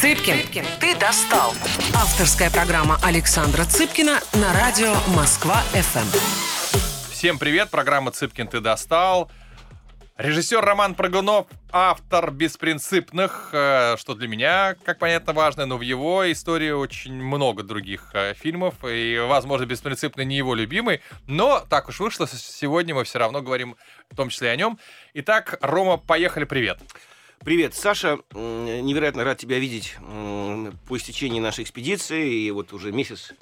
Цыпкин, ты достал. Авторская программа Александра Цыпкина на радио Москва-ФМ. Всем привет, программа «Цыпкин, ты достал». Режиссер Роман Прыгунов, автор «Беспринципных», э, что для меня, как понятно, важно, но в его истории очень много других э, фильмов, и, возможно, «Беспринципный» не его любимый, но так уж вышло, сегодня мы все равно говорим в том числе о нем. Итак, Рома, поехали. Привет, Саша. Невероятно рад тебя видеть по истечении нашей экспедиции. И вот уже месяц,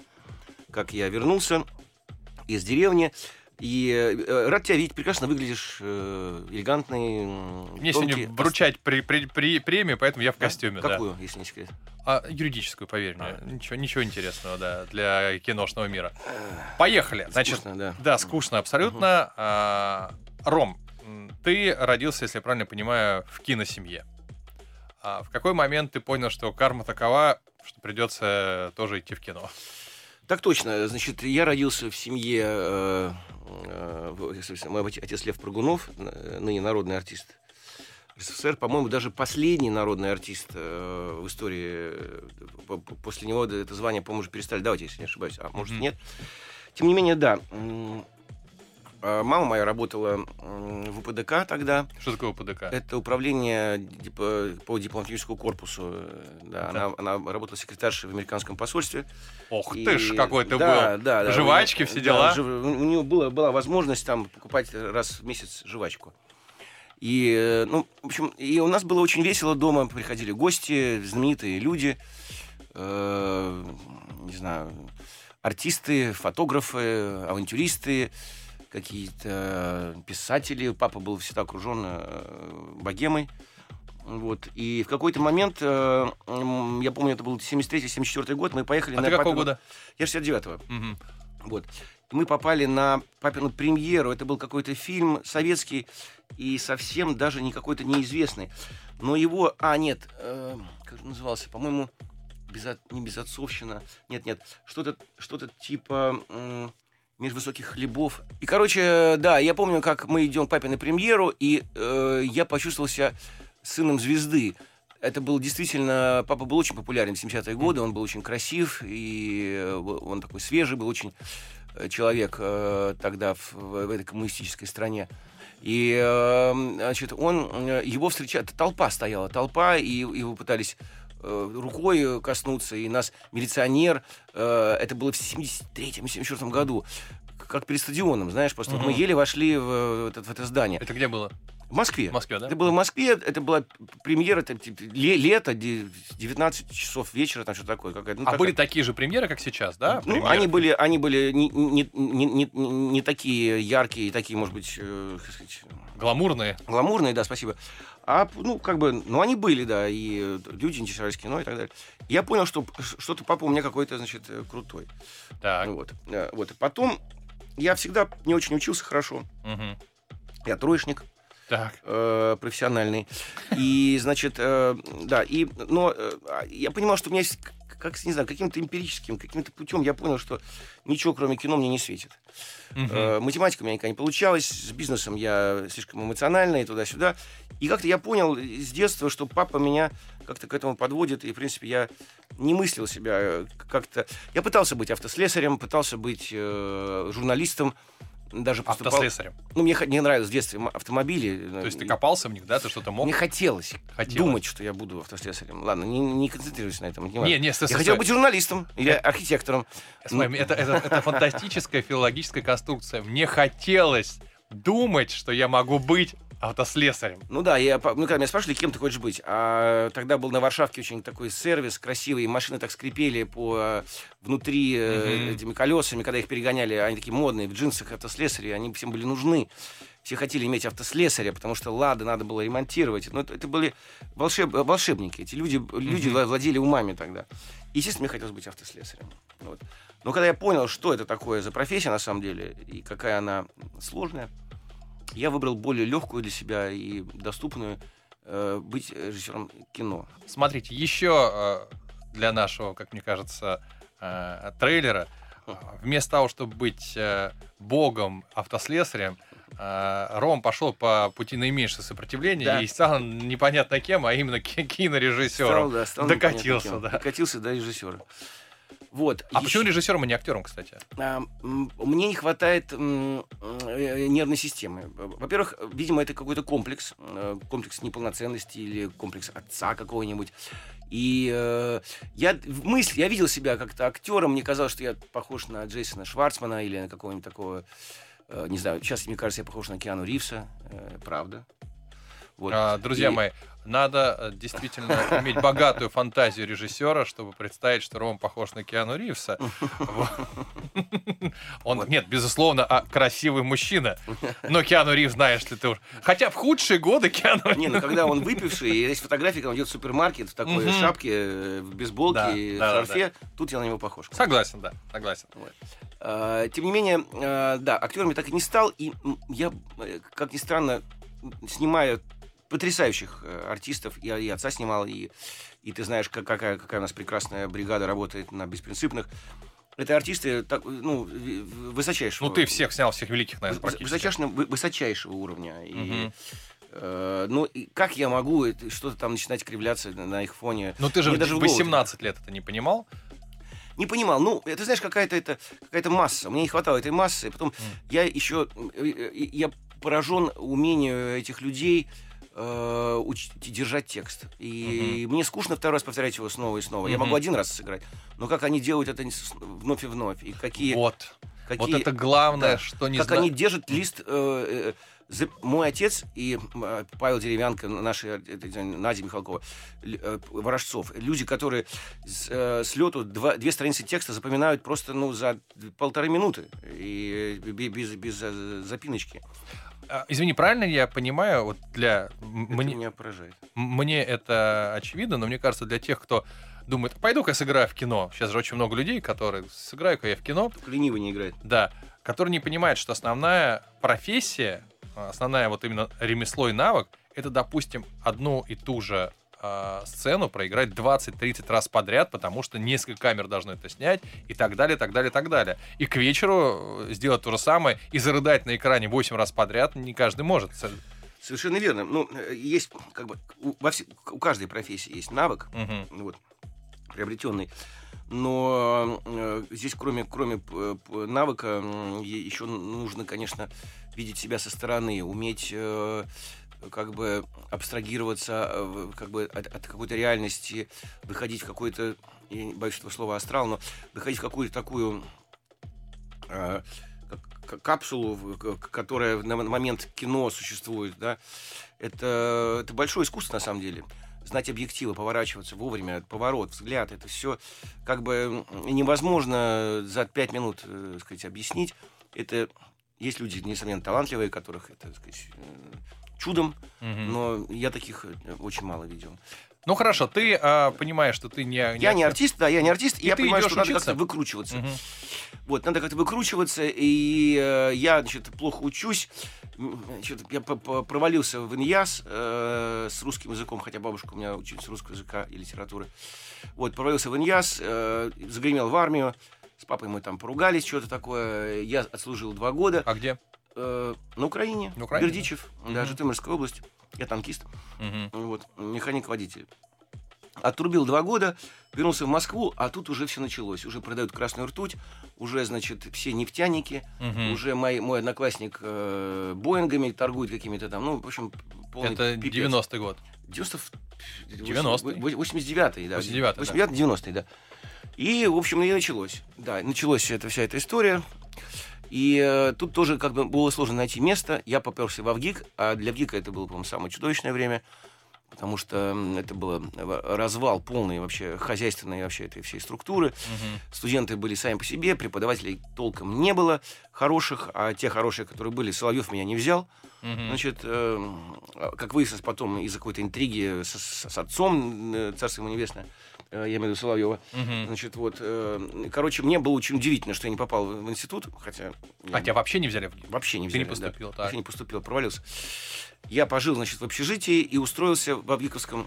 как я вернулся из деревни. И э, рад тебя видеть, прекрасно выглядишь, э, элегантный. Мне тонкий. сегодня вручать при, при, при, премию, поэтому я в да? костюме. Какую, да. если не секрет? А, юридическую, поверь мне. А. Ничего, ничего интересного, да, для киношного мира. Поехали. Значит, скучно, да. Да, скучно абсолютно. Угу. А, Ром, ты родился, если я правильно понимаю, в киносемье. А в какой момент ты понял, что карма такова, что придется тоже идти в кино? Так точно. Значит, я родился в семье... Э, э, мой отец Лев Прыгунов, ныне народный артист СССР, по-моему, даже последний народный артист э, в истории. Э, после него это звание, по-моему, уже перестали давать, если не ошибаюсь. А может, mm-hmm. нет. Тем не менее, да. А, мама моя работала в УПДК тогда. Что такое УПДК? Это управление по дипломатическому корпусу. Да, да. Она, она работала секретаршей в американском посольстве. Ох и, ты ж, какой ты да, был. Да, да, Жвачки, все дела. Да, у нее была, была возможность там покупать раз в месяц жвачку. И, э, ну, в общем, и у нас было очень весело дома. Приходили гости, знаменитые люди, э, не знаю, артисты, фотографы, авантюристы какие-то писатели. Папа был всегда окружен э, богемой. Вот. И в какой-то момент, э, я помню, это был 73-74 год, мы поехали а на... ты какого года? Я 69-го. Угу. Вот. Мы попали на папину премьеру. Это был какой-то фильм советский и совсем даже не какой-то неизвестный. Но его... А, нет, э, как назывался? По-моему, без, не безотцовщина. Нет, нет, что-то что типа... Э, меж высоких хлебов. И, короче, да, я помню, как мы идем к папе на премьеру, и э, я почувствовал себя сыном звезды. Это был действительно... Папа был очень популярен в 70-е годы, он был очень красив, и э, он такой свежий был очень э, человек э, тогда в, в этой коммунистической стране. И, э, значит, он... Э, его встречает... Толпа стояла, толпа, и его пытались Э, рукой коснуться, и нас милиционер, э, это было в 73-74 году, как перед стадионом, знаешь, просто угу. мы еле вошли в, в, это, в это здание. Это где было? В Москве. В Москве, да? Это было в Москве, это была премьера, это, типа, лето, 19 часов вечера, там что такое. Какая-то, ну, а такая... были такие же премьеры, как сейчас, да? Ну, они были, они были не, не, не, не, не такие яркие, такие, может быть, э, сказать, Гламурные. Гламурные, да, спасибо. А, ну, как бы, ну, они были, да, и люди интересовались кино и так далее. Я понял, что что-то папа у меня какой-то, значит, э, крутой. Так. Вот. Э, вот. Потом я всегда не очень учился хорошо. Угу. Я троечник. Так. Э, профессиональный. И, значит, э, да, и, но э, я понимал, что у меня есть как, не знаю, каким-то эмпирическим, каким-то путем я понял, что ничего, кроме кино, мне не светит. Uh-huh. Э, математика у меня никогда не получалась, с бизнесом я слишком эмоциональный, туда-сюда. И как-то я понял с детства, что папа меня как-то к этому подводит, и, в принципе, я не мыслил себя э, как-то... Я пытался быть автослесарем, пытался быть э, журналистом, даже поступал... Автослесарем. Ну, мне не нравилось в детстве автомобили. То есть ты копался в них, да? Ты что-то мог? Мне хотелось, хотелось думать, что я буду автослесарем. Ладно, не, не концентрируйся на этом. Не, не, не Я хотел быть журналистом или это... архитектором. Это, это, это фантастическая филологическая конструкция. Мне хотелось думать, что я могу быть Автослесарем. Ну да, я, ну, когда меня спрашивали, кем ты хочешь быть, а тогда был на Варшавке очень такой сервис красивый, машины так скрипели по э, внутри mm-hmm. этими колесами, когда их перегоняли, они такие модные, в джинсах автослесари, они всем были нужны. Все хотели иметь автослесаря, потому что лады надо было ремонтировать. Но это, это были волшеб, волшебники. Эти люди, mm-hmm. люди владели умами тогда. естественно, мне хотелось быть автослесарем. Вот. Но когда я понял, что это такое за профессия на самом деле, и какая она сложная, я выбрал более легкую для себя и доступную э, быть режиссером кино. Смотрите, еще э, для нашего, как мне кажется, э, трейлера, вместо того, чтобы быть э, богом автослесарем, а, Ром пошел по пути наименьшего сопротивления Да. и стал непонятно кем, а именно ки- кинорежиссером. Стал, да, стал Докатился, да. Докатился до режиссера. Вот. А Ещё- почему режиссером, а не актером, кстати? А, Мне не хватает м, э, нервной системы. Во-первых, видимо, это какой-то комплекс, э, комплекс неполноценности или комплекс отца какого-нибудь. И э, я в мысли, я видел себя как-то актером, мне казалось, что я похож на Джейсона Шварцмана или на какого-нибудь такого, э, не знаю, сейчас мне кажется, я похож на Киану Ривса, э, правда. Вот. А, друзья И- мои, надо э, действительно иметь богатую фантазию режиссера, чтобы представить, что Ром похож на Киану Ривса. Он, нет, безусловно, а, красивый мужчина. Но Киану Ривз, знаешь ли ты уж. Хотя в худшие годы Киану Не, ну когда он выпивший, и есть фотографии, когда он идет в супермаркет в такой шапке, э, в бейсболке, в шарфе, тут я на него похож. Согласен, да, согласен. А, Тем не менее, а, да, актером я так и не стал, и я, э, как ни странно, м, снимая потрясающих э, артистов, я и отца снимал, и, и ты знаешь, как- какая, какая у нас прекрасная бригада работает на беспринципных. Это артисты так, ну, высочайшего. Ну, ты всех снял, всех великих, наверное, практически. высочайшего, вы- высочайшего уровня. И, э, ну, и как я могу что-то там начинать кривляться на, их фоне? Но ты же Мне в даже в голову 18 лет это не понимал? Не понимал. Ну, это знаешь, какая-то это какая-то масса. Мне не хватало этой массы. Потом я еще э, э, я поражен умению этих людей э, уч- держать текст. И мне скучно второй раз повторять его снова и снова. Я могу один раз сыграть, но как они делают это вновь и вновь, и какие, Вот. какие Вот это главное, да. что не как зна- они держат лист. э, э, за- Мой отец и э, Павел Деревянко, наши э, Надя Михалкова, э, Ворожцов, люди, которые с, э, с лету два, две страницы текста запоминают просто ну, за полторы минуты и э, бе- без, без э, запиночки. А, Извини, правильно я понимаю, вот для Это мне, меня поражает. мне это очевидно, но мне кажется, для тех, кто думает, пойду-ка сыграю в кино. Сейчас же очень много людей, которые сыграю-ка я в кино, Только ленивый не играет. да, которые не понимают, что основная профессия, а, основная вот именно ремесло и навык, это, допустим, одну и ту же а, сцену проиграть 20-30 раз подряд, потому что несколько камер должны это снять, и так далее, так далее, так далее. И к вечеру э, сделать то же самое и зарыдать на экране 8 раз подряд не каждый может. Совершенно верно. Ну, э, есть как бы у, во все- у каждой профессии есть навык, Мгм. вот, приобретенный. Но э, здесь, кроме, кроме навыка, еще нужно, конечно, видеть себя со стороны, уметь э, как бы абстрагироваться э, как бы от, от какой-то реальности, выходить в какой-то, я не боюсь этого слова астрал, но выходить в какую-то такую э, капсулу, которая на момент кино существует, да, это, это большое искусство на самом деле. Знать объективы, поворачиваться вовремя, поворот, взгляд, это все как бы невозможно за пять минут, э, сказать, объяснить. Это есть люди, несомненно, талантливые, которых это, так сказать, э, чудом, Мгм. но я таких э, очень мало видел. Ну хорошо, ты а, понимаешь, что ты не... Я не артист, да, я не артист, и, И я понимаю, что надо учиться? как-то выкручиваться. Мгм. Вот, надо как-то выкручиваться, и э, я, значит, плохо учусь. Значит, я провалился в иньяс э, с русским языком, хотя бабушка у меня учительница русского языка и литературы. Вот, провалился в иньяс, э, загремел в армию, с папой мы там поругались, что-то такое. Я отслужил два года А где? Э, на Украине, На Украине, Бердичев, да? да. Житомирская область. Я танкист. Мгм. Вот, механик-водитель. Отрубил два года, вернулся в Москву, а тут уже все началось. Уже продают красную ртуть, уже, значит, все нефтяники, Мгм. уже мой, мой одноклассник э, Боингами торгует какими-то там, ну, в общем, полный Это пипец. 90-й год. 90... 90-й. 89-й, да. 89-й, да. 89-90-й, да. И, в общем, и началось. Да, началась эта вся эта история. И э, тут тоже как бы было сложно найти место. Я поперся в Авгик, а для Авгика это было, по-моему, самое чудовищное время, потому что это было э, развал полный вообще хозяйственной вообще этой всей структуры. Мгм. Студенты были сами по себе, преподавателей толком не было хороших, а те хорошие, которые были, Соловьев меня не взял. Мгм. Значит, э, как выяснилось потом из-за какой-то интриги с, с- с отцом, э, царство ему небесное, я имею в виду Соловьева, Мгм. значит, вот, э, короче, мне было очень удивительно, что я не попал в институт, хотя... я А тебя вообще не взяли вообще не Ты не взяли, да. поступил, так. Вообще не поступил, провалился. Я пожил, значит, в общежитии и устроился в Авгиковском,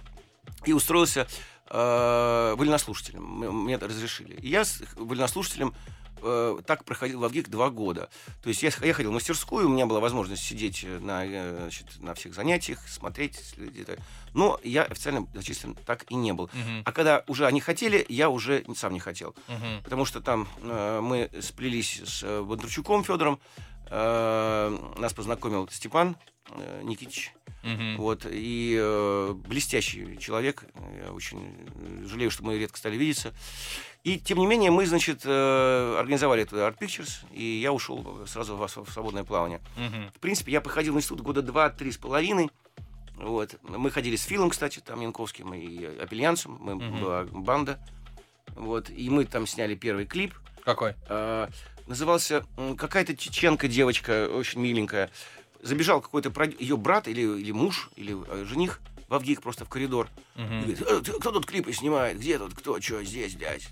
и устроился э, вольнослушателем. Мне это разрешили. И я с вольнослушателем э, так проходил в Авгик два года. То есть я, я ходил в мастерскую, у меня была возможность сидеть на, э, значит, на всех занятиях, смотреть, следить. Но я официально зачислен так и не был. Мгм. А когда уже они хотели, я уже сам не хотел. Мгм. Потому что там э, мы сплелись с э, Бондарчуком Федором. Э, нас познакомил Степан э, Никитич. Мгм. Вот, и э, блестящий человек. Я очень э, жалею, что мы редко стали видеться. И, тем не менее, мы, значит, э, организовали эту Art Pictures, и я ушел сразу в, в свободное плавание. Мгм. В принципе, я походил в институт года два-три с половиной. Вот. Мы ходили с Филом, кстати, там Янковским и Апельянцем. Мы Мгм. была банда. Вот. И мы там сняли первый клип. Какой? А, назывался какая-то чеченка девочка, очень миленькая. Забежал какой-то ее брат или, или муж, или э, жених в Авгик просто в коридор. И Мгм. говорит, «Э, кто тут клипы снимает? Где тут кто? Что здесь, блядь?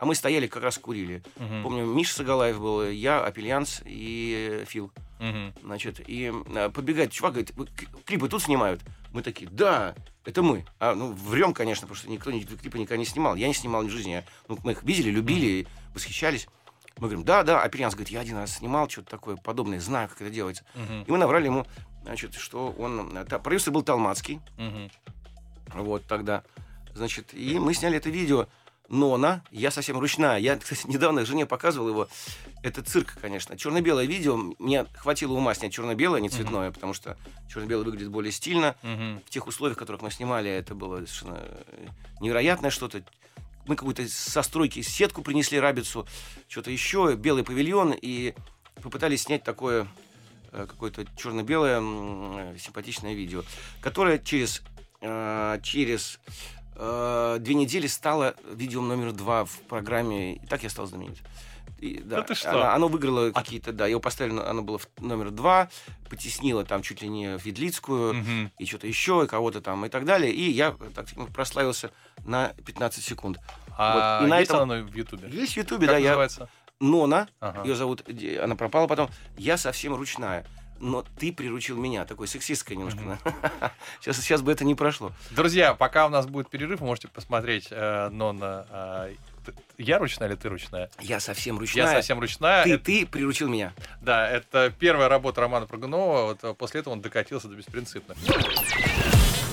А мы стояли, как раз курили. Мгм. Помню, Миша Сагалаев был, я, Апельянс и Фил. Мгм. Значит, и а, подбегает чувак, говорит, «Вы к- клипы тут снимают? Мы такие, да, это мы. А, ну, врем, конечно, потому что никто ни- клипы никогда не снимал. Я не снимал ни в жизни. Я- ну, мы их видели, любили, восхищались. Мы говорим, да, да. Апельянс говорит, я один раз снимал что-то такое подобное, знаю, как это делается. Мгм. И мы набрали ему, значит, что он... э, та- Продюсер был Талмацкий, Мгм. вот тогда. Значит, и мы сняли это видео. Нона, я совсем ручная. Я, кстати, недавно жене показывал его. Это цирк, конечно. Черно-белое видео. Мне хватило ума снять черно-белое, а не цветное, потому что черно-белое выглядит более стильно. Мгм. В тех условиях, в которых мы снимали, это было совершенно э, невероятное что-то. Мы какую-то со стройки сетку принесли, рабицу, что-то еще, белый павильон, и попытались снять такое э, какое-то черно-белое э, симпатичное видео, которое через, через э, две недели стало видео номер два в программе, и так я стал знаменит. И, да, ты что? Оно, оно выиграло какие-то, да, его поставили, оно было в номер два, потеснило там чуть ли не Ведлицкую, Мгм. и что-то еще, и кого-то там, и так далее. И я так сказать, прославился на 15 секунд. А Вот, и на есть этом- оно в Ютубе? Есть в Ютубе, Как да, я... называется? Нона, Ага. ее зовут, она пропала потом. Я совсем ручная. Но ты приручил меня. Такой сексистская немножко. Сейчас, сейчас бы это не прошло. Друзья, пока у нас будет перерыв, вы можете посмотреть э, Нонна. э, я ручная или ты ручная? Я совсем Я ручная. совсем ручная. Ты, Это- ты приручил меня. да, это первая работа Романа Прыгунова. Вот э, после этого он докатился до беспринципных.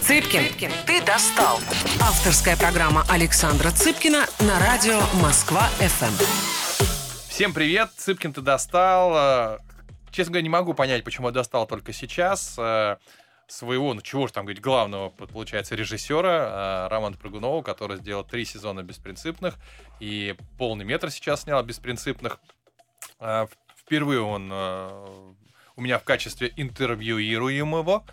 Цыпкин, ты достал. Авторская программа Александра Цыпкина на радио Москва-ФМ. Всем привет, Цыпкин ты достал. Честно говоря, не могу понять, почему я достал только сейчас э, своего, ну чего ж там говорить, главного, получается, режиссера э, Романа Прыгунова, который сделал три сезона «Беспринципных» и полный метр сейчас снял «Беспринципных». Э, Впервые он у меня в качестве интервьюируемого.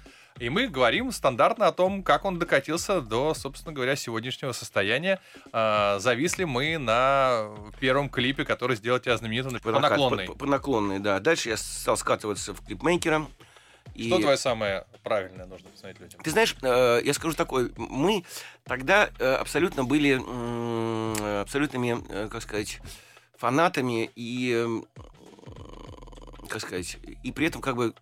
И мы говорим стандартно о том, как он докатился до, собственно говоря, сегодняшнего состояния. Э, зависли мы на первом клипе, который сделал тебя знаменитым по накат- наклонной. По, по наклонной, да. Дальше я стал скатываться в клипмейкера. И... Что твое самое правильное нужно посмотреть людям? Ты знаешь, э, я скажу такое, мы тогда э, абсолютно были абсолютными, э, как сказать, фанатами и, как сказать, и при этом как бы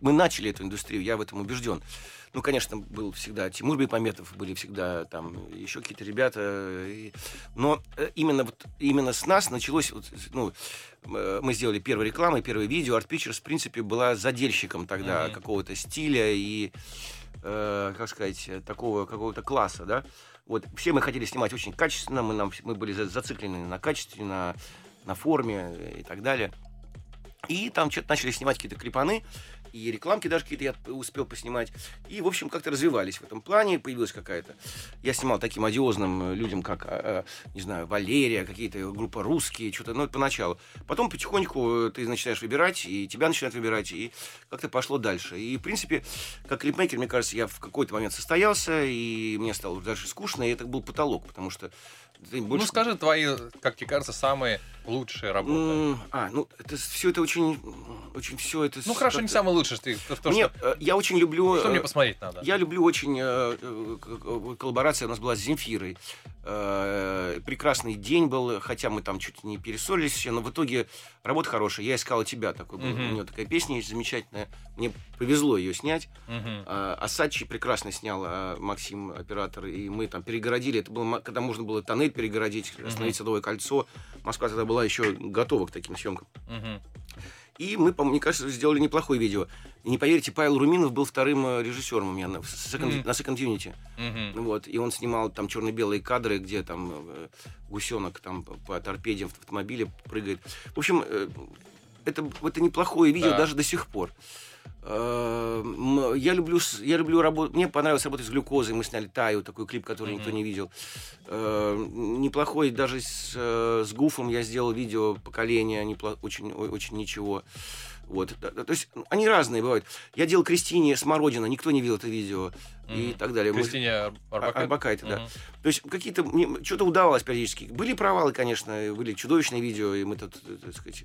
мы начали эту индустрию, я в этом убежден. Ну, конечно, был всегда Тимур Бекмаметов, были всегда там еще какие-то ребята. и- Но э, именно, вот, именно с нас началось, вот, ну, э, мы сделали первую рекламу, первое видео. Art Pictures, в принципе, была задельщиком тогда Мгм. какого-то стиля и, э, как сказать, такого какого-то класса, да. Вот, все мы хотели снимать очень качественно, мы, нам, мы были за- зациклены на качестве, на, на форме и так далее. И там что-то начали снимать какие-то клипаны, и рекламки даже какие-то я успел поснимать. И, в общем, как-то развивались в этом плане, появилась какая-то... Я снимал таким одиозным э, людям, как, э, э, не знаю, Валерия, какие-то группа русские, что-то, ну, поначалу. Потом потихоньку э, ты начинаешь выбирать, и тебя начинают выбирать, и как-то пошло дальше. И, в принципе, как клипмейкер, мне кажется, я в какой-то момент состоялся, и мне стало дальше скучно, и это был потолок, потому что ты больше... Ну скажи твои, как тебе кажется, самые лучшие работы. М, А, ну, это все это очень, очень все это... Ну хорошо, не как-то- самые лучшие. Ты, то, Мне, что, э, я очень люблю... что э, мне посмотреть надо? Я люблю очень э, э, коллаборация у нас была с Земфирой. Э, прекрасный день был, хотя мы там чуть не перессорились все, но в итоге работа хорошая. Я искала тебя, такой был. Мгм. У него такая песня есть замечательная. Мне повезло ее снять. Мгм. А, Асачи прекрасно снял а, Максим, оператор, и мы там перегородили. Это было, когда можно было тоннель перегородить, остановить Садовое кольцо. Москва тогда была еще готова к таким съемкам. И мы, по- мне кажется, сделали неплохое видео. И не поверите, Павел Руминов был вторым э, режиссером у меня на, Second, Мгм. на Second Unity. Мгм. Вот, и он снимал там черно-белые кадры, где там э, гусенок там по, по торпеде в автомобиле прыгает. В общем, э, это, это неплохое видео Да. даже до сих пор. Э, м, Я люблю, я люблю работать. Мне понравилось работать с глюкозой. Мы сняли Таю, такой клип, который никто Мгм. не видел. Э, Неплохой даже с, э, с Гуфом я сделал видео поколения, непло- очень, очень ничего. Вот. То есть они разные бывают. Я делал Кристине Смородина, никто не видел это видео и Мгм. так далее. Кристине Ар- Арбакайте? Арбакайте, да. Мгм. То есть какие-то мне что-то удавалось периодически. Были провалы, конечно, были чудовищные видео, и мы тут, э, так сказать,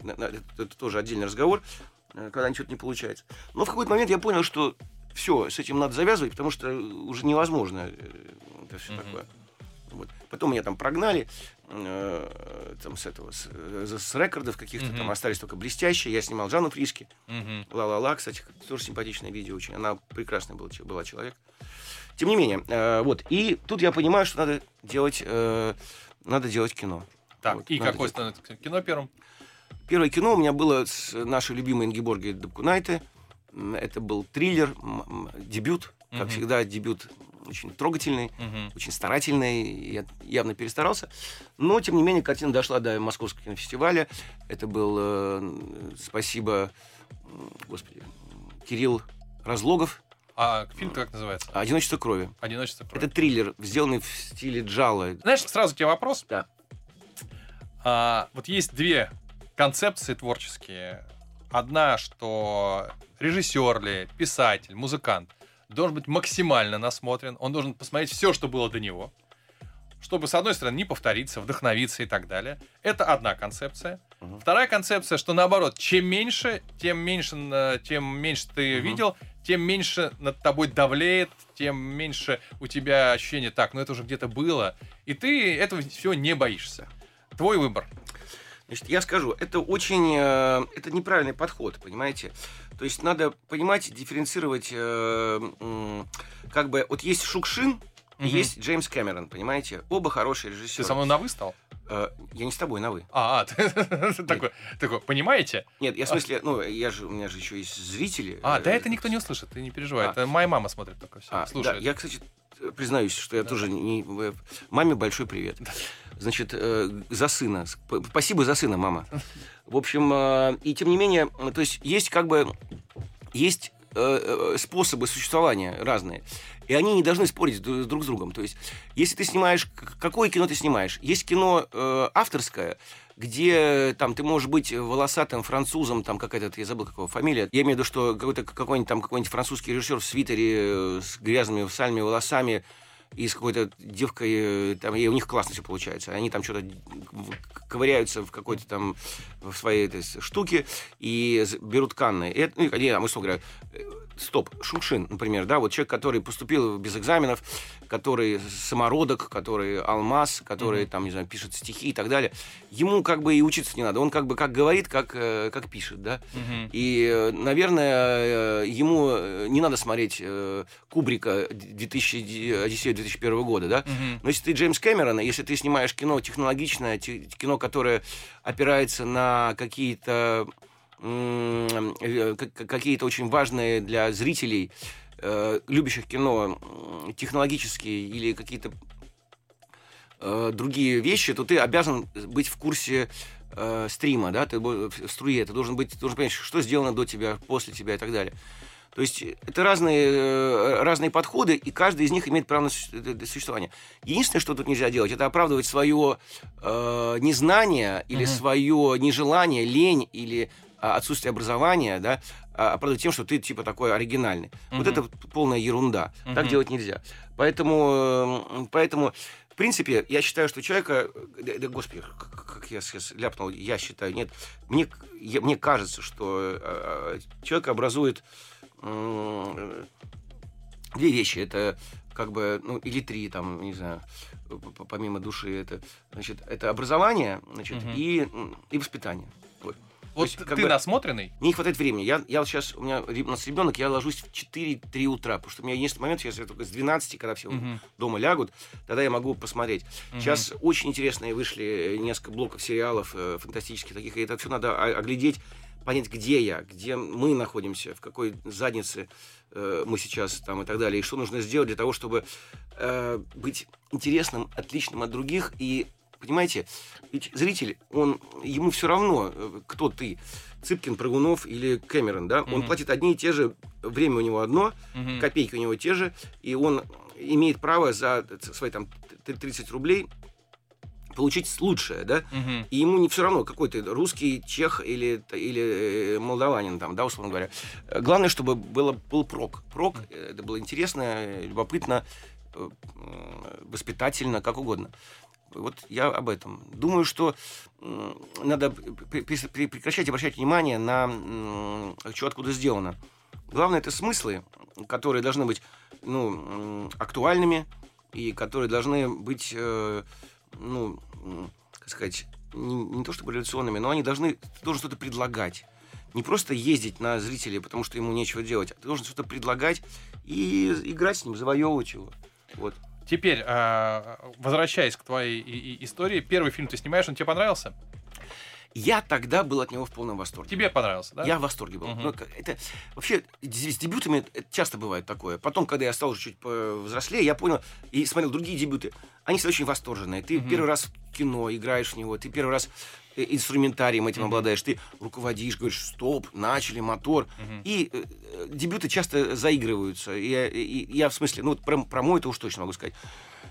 это, тоже отдельный разговор, э, когда ничего не получается. Но в какой-то момент я понял, что все, с этим надо завязывать, потому что уже невозможно э, это все такое. Вот. Потом меня там прогнали э, там с этого с, э, с рекордов каких-то Мгм. там остались только блестящие. Я снимал Жанну Фриски. Мгм. Ла-ла-ла, кстати, тоже симпатичное видео очень. Она прекрасная была, была человек. Тем не менее, э, вот. И тут я понимаю, что надо делать, э, надо делать кино. Так, Вот, и какое делать. становится кино первым? Первое кино у меня было с нашей любимой Ингеборгой Дабкунайте. Это был триллер, дебют. Как Мгм. всегда, дебют очень трогательный, Мгм. очень старательный. Я явно перестарался. Но, тем не менее, картина дошла до Московского кинофестиваля. Это был, э, спасибо, господи, Кирилл Разлогов, А фильм как называется? «Одиночество крови». Одиночество крови. Это триллер, сделанный в стиле джала. Знаешь, сразу тебе вопрос. Да. А, вот есть две концепции творческие. Одна, что режиссер ли, писатель, музыкант должен быть максимально насмотрен. Он должен посмотреть все, что было до него. Чтобы, с одной стороны, не повториться, вдохновиться и так далее. Это одна концепция. Мгм. Вторая концепция, что наоборот, чем меньше, тем меньше, э, тем меньше ты Мгм. видел, тем меньше над тобой давлеет, тем меньше у тебя ощущение, так, ну это уже где-то было, и ты этого всего не боишься. Твой выбор. Значит, я скажу, это очень, э, это неправильный подход, понимаете? То есть надо понимать, дифференцировать, э, как бы, вот есть Шукшин, и Мгм. есть Джеймс Кэмерон, понимаете? Оба хорошие Ты режиссеры. со мной на вы стал? Э, я не с тобой, на вы. А, а, ты такой, такой, понимаете? Нет, я в смысле, ну, я же, у меня же еще есть зрители. А, да это никто не услышит, ты не переживай. А. Это моя мама смотрит только все, А, слушает. я, кстати, признаюсь, что я тоже не... Маме большой привет. Значит, э, за сына. Сп- Спасибо за сына, мама. В общем, э, и тем не менее, э, то есть есть как бы... Есть э, э, способы существования разные. И они не должны спорить друг с другом. То есть, если ты снимаешь... Какое кино ты снимаешь? Есть кино э, авторское, где там ты можешь быть волосатым французом, там какая-то, я забыл, какого фамилия. Я имею в виду, что какой-то какой-нибудь там какой-нибудь французский режиссер в свитере э, с грязными сальными волосами и с какой-то девкой, э, там, и у них классно все получается. Они там что-то ковыряются в какой-то там в своей этой штуке и берут канны. И ну, не, там, условно говоря, э, стоп, Шукшин, например, да, вот человек, который поступил без экзаменов, который самородок, который алмаз, который Мгм. там, не знаю, пишет стихи и так далее, ему как бы и учиться не надо. Он как бы как говорит, как, э, как пишет, да. Мгм. И, наверное, ему не надо смотреть Кубрика 2000, Одиссею 2001 года, да? Мгм. Но если ты Джеймс Кэмерон, если ты снимаешь кино технологичное, те- кино, которое опирается на какие-то э, какие-то очень важные для зрителей, э, любящих кино, технологические или какие-то э, другие вещи, то ты обязан быть в курсе э, стрима, да, ты в струе, ты должен быть, ты должен понять, что сделано до тебя, после тебя и так далее. То есть это разные, э, разные подходы, и каждый из них имеет право на су- э, существование. Единственное, что тут нельзя делать, это оправдывать свое э, незнание или Мгм. свое нежелание, лень или а, отсутствие образования, да, а, оправдывать тем, что ты типа такой оригинальный. Вот Мгм. это полная ерунда. Так Мгм. делать нельзя. Поэтому, э, поэтому, в принципе, я считаю, что человека, э, да, да, господи, как я сейчас ляпнул, я считаю, нет, мне, я- мне кажется, что э, человек образует м, э, две вещи. Это как бы, ну, или три, там, не знаю, помимо души, это, значит, это образование, значит, Мгм. и, и воспитание. Вот. Вот есть, ты бы- насмотренный? Мне не хватает времени. Я, я сейчас, у меня у нас ребенок, я ложусь в 4-3 утра, потому что у меня есть момент, сейчас я только с 12, когда все Мгм. дома лягут, тогда я могу посмотреть. Мгм. Сейчас очень интересные вышли несколько блоков сериалов э, фантастических таких, и это все надо оглядеть, понять, где я, где мы находимся, в какой заднице э, мы сейчас там и так далее, и что нужно сделать для того, чтобы э, быть интересным, отличным от других и Понимаете, ведь зритель, он, ему все равно, э, кто ты, Цыпкин, Прыгунов или Кэмерон, да, он Мгм. платит одни и те же, время у него одно, Мгм. копейки у него те же, и он имеет право за свои там т- 30 рублей получить лучшее, да, Мгм. и ему не все равно, какой ты русский, чех или, или э, молдаванин, там, да, условно говоря. Э, Главное, чтобы было, был прок. Прок, э, это было интересно, любопытно, воспитательно, как угодно. Вот я об этом. Думаю, что надо пр- пр- пр- прекращать обращать внимание на что откуда сделано. Главное, это смыслы, которые должны быть ну, актуальными и которые должны быть, ну, как сказать, не, не то чтобы революционными, но они должны, ты должен что-то предлагать. Не просто ездить на зрителей, потому что ему нечего делать, а ты должен что-то предлагать и играть с ним, завоевывать его. Вот. Теперь, а, возвращаясь к твоей истории, первый фильм ты снимаешь, он тебе понравился? Я тогда был от него в полном восторге. Тебе понравился, да? Я в восторге был. Мгм. Ну, как- это вообще с дебютами это часто бывает такое. Потом, когда я стал уже чуть повзрослее, я понял и смотрел другие дебюты. Они всегда очень восторженные. Ты Мгм. первый раз в кино играешь в него, ты первый раз э, инструментарием этим Мгм. обладаешь, ты руководишь, говоришь, стоп, начали, мотор. Мгм. И э, э, дебюты часто заигрываются. И- и я в смысле, ну, вот про, про мой это уж точно могу сказать.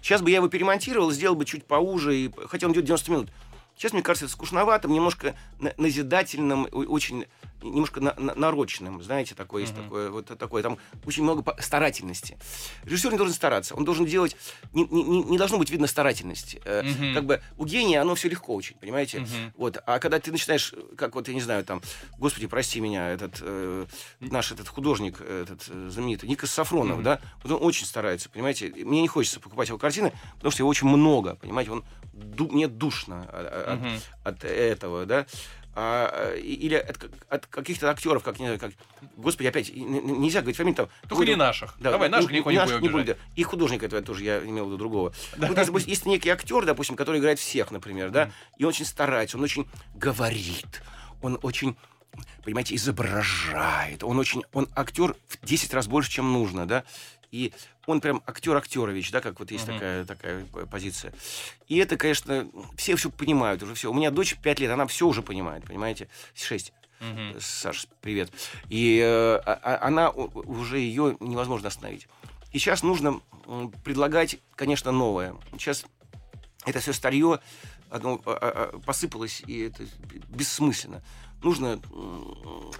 Сейчас бы я его перемонтировал, сделал бы чуть поуже, и, хотя он идет 90 минут. Сейчас, мне кажется, это скучноватым, немножко на- назидательным, очень немножко на- на- нарочным, знаете, такое есть Мгм. такое, вот такое, там очень много старательности. Режиссер не должен стараться, он должен делать, не, не- не- должно быть видно старательности. Мгм. Как бы у гения оно все легко очень, понимаете? Мгм. Вот, а когда ты начинаешь, как вот, я не знаю, там, господи, прости меня, этот, э, наш этот художник, этот э, знаменитый, Никас Сафронов, Мгм. да, вот он очень старается, понимаете? Мне не хочется покупать его картины, потому что его очень много, понимаете? Он, ду- мне душно от, от- Мгм. от этого, да? А, э, или от, от каких-то актеров, как, не знаю, как, господи, опять, нельзя говорить фамилию там. Только не наших. да, Давай, ну, наших никого не наших будем, обижать. да. И художника этого тоже я имел в виду другого. Вот если, допустим, есть некий актер, допустим, который играет всех, например, да, и он очень старается, он очень говорит, он очень понимаете, изображает. Он очень, он актер в 10 раз больше, чем нужно, да. И он прям актер Актерович, да, как вот есть такая, такая позиция. И это, конечно, все все понимают уже все. У меня дочь 5 лет, она все уже понимает, понимаете, 6. Мгм. Саш, привет. И э, а- а- она уже ее невозможно остановить. И сейчас нужно предлагать, конечно, новое. Сейчас это все старье оно а, посыпалось, и это бессмысленно. Нужно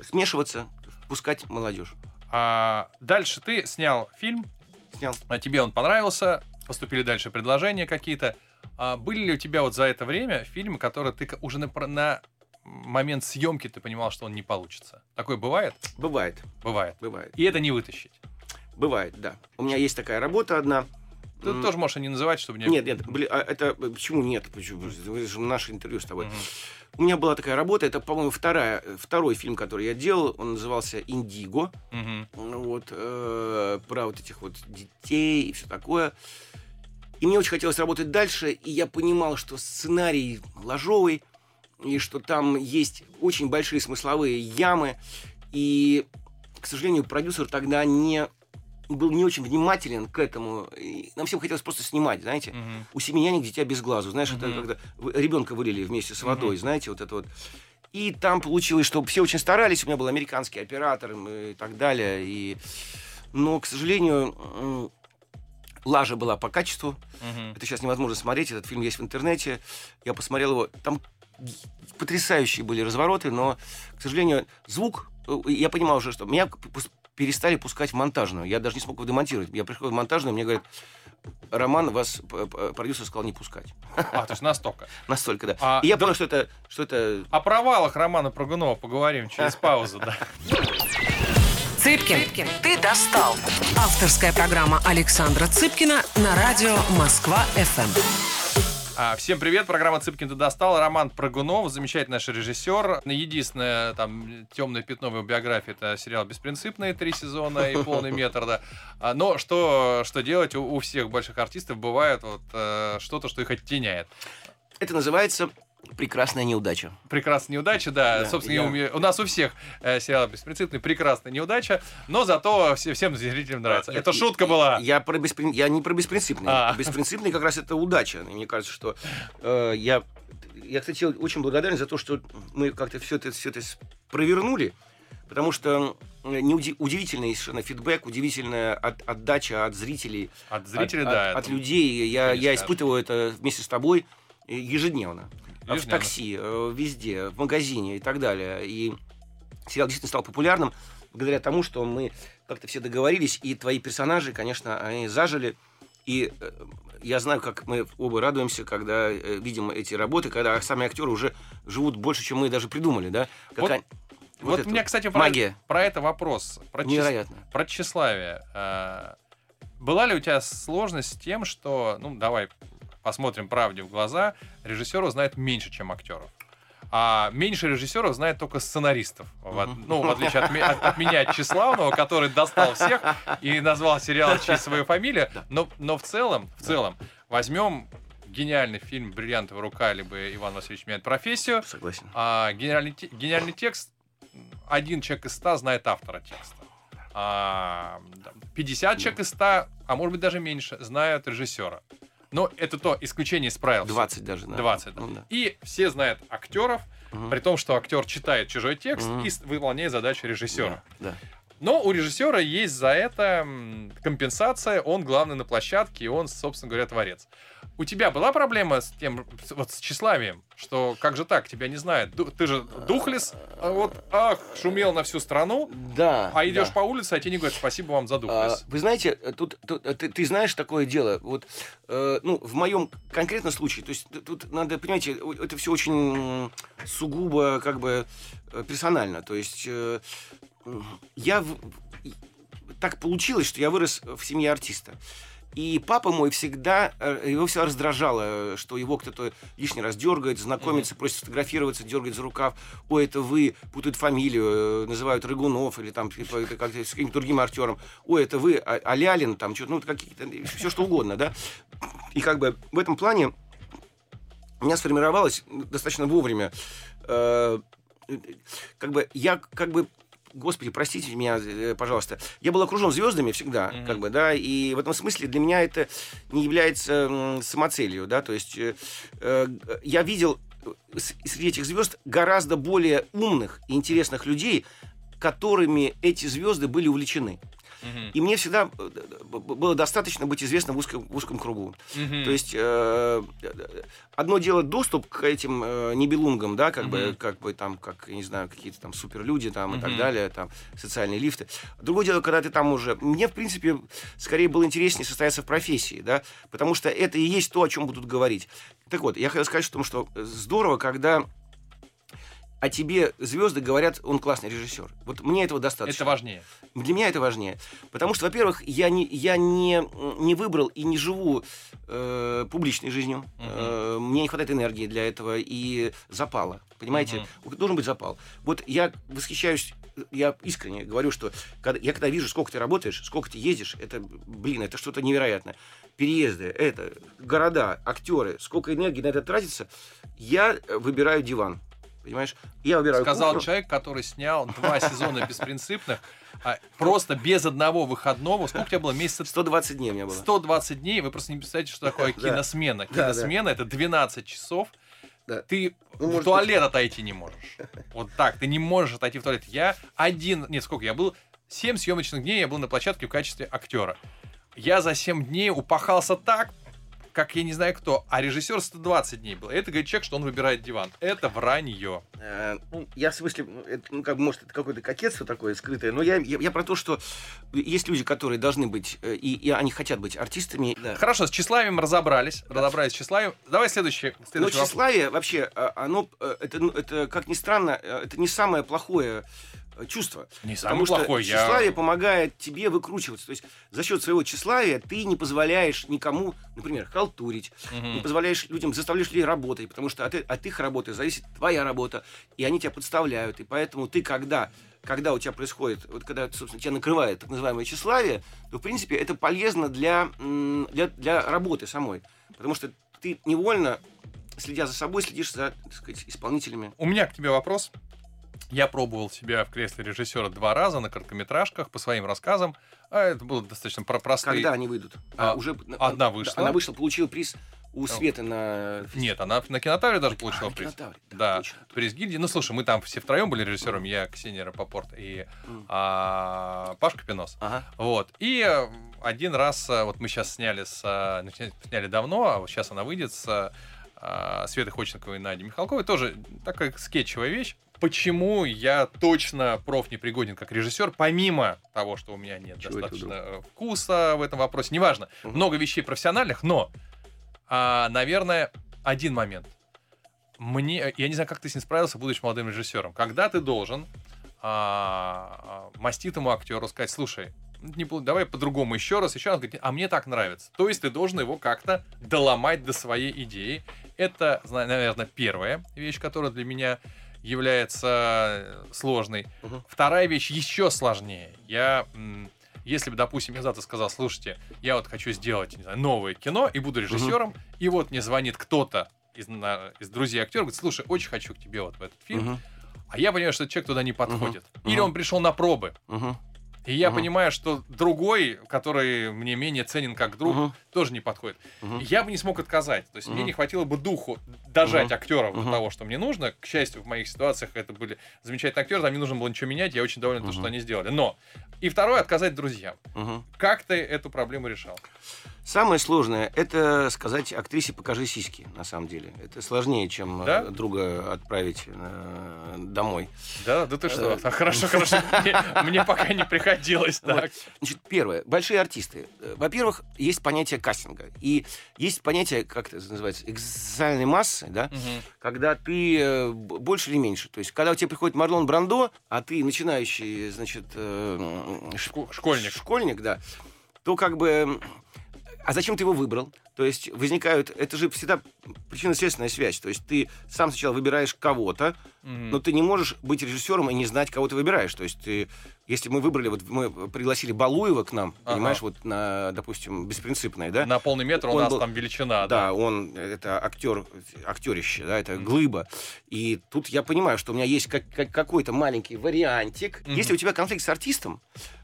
смешиваться, пускать молодежь. А дальше ты снял фильм, Снял. а тебе он понравился, поступили дальше предложения какие-то. А были ли у тебя вот за это время фильмы, которые ты уже на, на момент съемки ты понимал, что он не получится? Такое бывает? Бывает, Бывает. бывает. И это не вытащить. Бывает, да. У меня есть такая работа одна. Ты М, тоже можешь не называть, чтобы не... Нет, нет, блин, а это почему нет? Почему? Это же наше интервью с тобой. Мгм. У меня была такая работа, это, по-моему, вторая, второй фильм, который я делал, он назывался «Индиго». Ну вот, э, про вот этих вот детей и все такое. И мне очень хотелось работать дальше, и я понимал, что сценарий ложовый, и что там есть очень большие смысловые ямы, и, к сожалению, продюсер тогда не был не очень внимателен к этому. И нам всем хотелось просто снимать, знаете. Мгм. У семи нянек дитя без глазу. Знаешь, это Мгм. когда ребенка вылили вместе с водой, Мгм. знаете, вот это вот. И там получилось, что все очень старались. У меня был американский оператор и так далее. И... Но, к сожалению, лажа была по качеству. Мгм. Это сейчас невозможно смотреть. Этот фильм есть в интернете. Я посмотрел его. Там потрясающие были развороты, но, к сожалению, звук... э, Я понимал уже, что меня перестали пускать в монтажную. Я даже не смог его демонтировать. Я пришел в монтажную, мне говорят, Роман, вас п- п- продюсер сказал не пускать. А, то есть настолько. Настолько, да. А, И я да- понял, что это, что это О провалах Романа Прогунова поговорим через паузу, да. Цыпкин, ты достал. Авторская программа Александра Цыпкина на радио Москва-ФМ. А, всем привет, программа Цыпкин ты достал. Роман Прыгунов, замечательный наш режиссер. Единственное там темное пятно в его биографии это сериал «Беспринципные» три сезона и полный метр, да. А, но что, что делать, у, у всех больших артистов бывает вот э, что-то, что их оттеняет. Это называется прекрасная неудача. Прекрасная неудача, да. Да, Собственно, я- у, нас у всех э, сериал «Беспринципный» прекрасная неудача, но зато все- всем зрителям нравится. Я- это шутка была. Я, про бесприн- я не про беспринципный. А. Беспринципный как раз это удача. Мне кажется, что э, я, я, кстати, очень благодарен за то, что мы как-то все это, все это провернули, потому что удивительный совершенно фидбэк, удивительная от- отдача от зрителей, От зрителей, от, да. от- от это- людей. Я, конечно, я испытываю это вместе с тобой э, В такси, э, везде, в магазине и так далее. И сериал действительно стал популярным благодаря тому, что мы как-то все договорились, и твои персонажи, конечно, они зажили. И э, я знаю, как мы оба радуемся, когда э, видим эти работы, когда сами актеры уже живут больше, чем мы даже придумали, да? Как Вот- они- Вот, это у меня, вот. кстати, про, магия. про это вопрос. Про, Невероятно. про тщеславие. А, Была ли у тебя сложность с тем, что, ну, давай посмотрим правде в глаза, режиссеров знает меньше, чем актеров? А меньше режиссеров знает только сценаристов. В от- Мгм. ну, в отличие от, от- от меня, Тщеславного, который достал всех и назвал сериал через свою фамилию. Но, но в целом, в целом, возьмем гениальный фильм «Бриллиантовая рука» либо «Иван Васильевич меняет профессию». Согласен. А гениальный, те- гениальный текст, один человек из ста знает автора текста. А, да, 50 человек из 100, а может быть даже меньше, знают режиссера. Но это то исключение из правил. 20 даже, да. 20, да. Ну, да. И все знают актеров, Мгм. при том, что актер читает чужой текст Мгм. и выполняет задачу режиссера. Да, да. Но у режиссера есть за это компенсация, он главный на площадке, и он, собственно говоря, творец. У тебя была проблема с тем, вот с тщеславием, что как же так, тебя не знают? Ты же духлес, а вот, ах, шумел на всю страну, Да. а идешь да. по улице, а тебе не говорят спасибо вам за А, духлес. Вы знаете, тут, тут, э, ты, ты знаешь такое дело. Вот, э, ну, в моем конкретном случае, то есть тут надо, понимаете, это все очень сугубо как бы э, персонально. То есть э, я так получилось, что я вырос в семье артиста. И папа мой всегда, э, его всегда раздражало, э, что его кто-то лишний раз дергает, знакомится, просит сфотографироваться, дергает за рукав. Ой, это вы, путают фамилию, э, называют Рыгунов или там типа, как-то с каким-то другим актером. Ой, это вы, а, Алялин, там что-то, ну, какие-то, все что угодно, да. И как бы в этом плане у меня сформировалось достаточно вовремя. э, как бы я как бы Господи, простите меня, э, пожалуйста. Я был окружен звездами всегда, Мгм. как бы, да, и в этом смысле для меня это не является самоцелью, да, то есть э, э, я видел э, среди этих звезд гораздо более умных и интересных людей, которыми эти звезды были увлечены. И мне всегда э, было достаточно быть известным в узком, в узком кругу. То есть э, одно дело доступ к этим э, небелунгам, да, как бы, как бы там, как, я не знаю, какие-то там суперлюди там и так далее, там социальные лифты. Другое дело, когда ты там уже... Мне, в принципе, скорее было интереснее состояться в профессии, да, потому что это и есть то, о чем будут говорить. Так вот, я хотел сказать, что, что здорово, когда о тебе звезды говорят, он классный режиссер. Вот мне этого достаточно. Это важнее. Для меня это важнее. Потому что, во-первых, я не, я не, не выбрал и не живу э, публичной жизнью. Мгм. Э, мне не хватает энергии для этого и запала. Понимаете? Должен быть запал. Вот я восхищаюсь, я искренне говорю, что когда, я когда вижу, сколько ты работаешь, сколько ты ездишь, это, блин, это что-то невероятное. Переезды, это, города, актеры, сколько энергии на это тратится, я э, выбираю диван. Понимаешь? Я выбираю Сказал кухню. человек, который снял два сезона беспринципных, а, просто без одного выходного. Сколько у тебя было? Месяцев 120 дней у меня было. 120 дней, вы просто не представляете, что такое киносмена. Киносмена это 12 часов. Да. Ты Ну, в может туалет отойти не можешь. Вот так, ты не можешь отойти в туалет. Я один, нет, сколько, я был, 7 съемочных дней я был на площадке в качестве актера. Я за 7 дней упахался так, как я не знаю кто, а режиссер 120 дней был. Это говорит человек, что он выбирает диван. Это вранье. Э, ну, я в смысле, ну, это, ну, как может, это какое-то кокетство такое скрытое, но я, я, я про то, что есть люди, которые должны быть, э, и, и они хотят быть артистами. Да. Хорошо, с тщеславием разобрались. Разобрались с тщеславием. Давай следующий, Но следующий вопрос. тщеславие вообще, а, оно, э, это, ну, это, как ни странно, э, это не самое плохое э, чувство. Не Потому самый что плохой. я- тщеславие помогает тебе выкручиваться. То есть за счет своего тщеславия ты не позволяешь никому, например, халтурить, Мгм. не позволяешь людям, заставляешь людей работать, потому что от, от их работы зависит твоя работа, и они тебя подставляют. И поэтому ты, когда, когда у тебя происходит, вот когда, собственно, тебя накрывает так называемое тщеславие, то, в принципе, это полезно для, для, для работы самой. Потому что ты невольно, следя за собой, следишь за, так сказать, исполнителями. У меня к тебе вопрос. Я пробовал себя в кресле режиссера два раза на короткометражках по своим рассказам. А это было достаточно про простые. Когда они выйдут? А, уже одна да, вышла. Она вышла, получила приз у Светы на... Нет, она на кинотавре даже А, получила на приз. Кинотавре, Да, точно, приз гильдии. Ну, слушай, мы там все втроем были режиссером. Я, Ксения Рапопорт и а, Пашка Пинос. Ага. Вот. И э, один раз, э, вот мы сейчас сняли с... э, сня- сняли давно, а вот сейчас она выйдет с Светой Хочниковой и Надей Михалковой. Тоже такая скетчевая вещь. Почему я точно проф непригоден как режиссер, помимо того, что у меня нет Чего достаточно э, вкуса в этом вопросе, неважно, Мгм. много вещей профессиональных, но, а, наверное, один момент. Мне, я не знаю, как ты с ним справился, будучи молодым режиссером. Когда ты должен а, а, маститому актеру сказать, слушай, не, давай по-другому еще раз, еще раз, говорит, а мне так нравится. То есть ты должен его как-то доломать до своей идеи. Это, наверное, первая вещь, которая для меня является э, сложной. Мгм. Вторая вещь еще сложнее. Я, если бы, допустим, я завтра сказал, слушайте, я вот хочу сделать не знаю, новое кино и буду режиссером, и вот мне звонит кто-то из, на- из друзей актера, говорит, слушай, очень хочу к тебе вот в этот фильм, Мгм. а я понимаю, что человек туда не подходит. Мгм. Или он пришел на пробы. Мгм. И я Мгм. понимаю, что другой, который мне менее ценен как друг, Мгм. тоже не подходит. Мгм. Я бы не смог отказать. То есть мне Мгм. не хватило бы духу дожать Мгм. актера вот Мгм. того, что мне нужно. К счастью, в моих ситуациях это были замечательные актеры, там не нужно было ничего менять. Я очень доволен, то, что они сделали. Но и второе, отказать друзьям. Мгм. Как ты эту проблему решал? Самое сложное – это сказать актрисе «покажи сиськи», на самом деле. Это сложнее, чем Да? э, друга отправить э, домой. Да, да ты что? Э. Хорошо, хорошо. Мне, мне пока не приходилось Вот. так. Значит, первое. Большие артисты. Во-первых, есть понятие кастинга. И есть понятие, как это называется, экзоциальной массы, да? Когда ты э, больше или меньше. То есть, когда у тебя приходит Марлон Брандо, а ты начинающий, значит, э, Школьник. школьник, да, то как бы... А зачем ты его выбрал? То есть возникают... Это же всегда причинно-следственная связь. То есть ты сам сначала выбираешь кого-то, Мгм. но ты не можешь быть режиссером и не знать, кого ты выбираешь. То есть ты, если мы выбрали, вот мы пригласили Балуева к нам, Ага. понимаешь, вот на, допустим, беспринципное, да? На полный метр у Он нас был- там величина, Да, да. он это актер, актерище, да, это глыба. И тут я понимаю, что у меня есть как, как- какой-то маленький вариантик. Мгм. Если у тебя конфликт с артистом,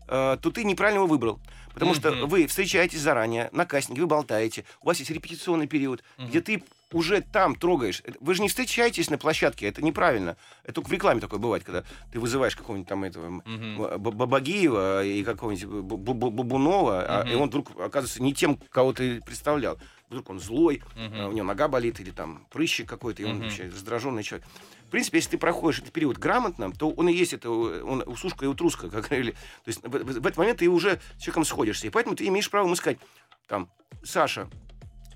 э, то ты неправильно его выбрал. Потому что Мгм. вы встречаетесь заранее на кастинге, вы болтаете, у вас есть репетиционный период, Мгм. где ты уже там трогаешь. Вы же не встречаетесь на площадке, это неправильно. Это только в рекламе такое бывает, когда ты вызываешь какого-нибудь там этого. Б- Бабагиева и какого-нибудь Бу- Бу- Бу- Бубунова, а- и он вдруг оказывается не тем, кого ты представлял. Вдруг он злой, а у него нога болит или там прыщик какой-то, и он Мгм. вообще раздраженный человек. Принципе, если ты проходишь этот период грамотно, то он и есть это, он усушка и утруска, как говорили. То есть в- в этот момент ты уже с человеком сходишься, и поэтому ты имеешь право ему сказать, там, Саша,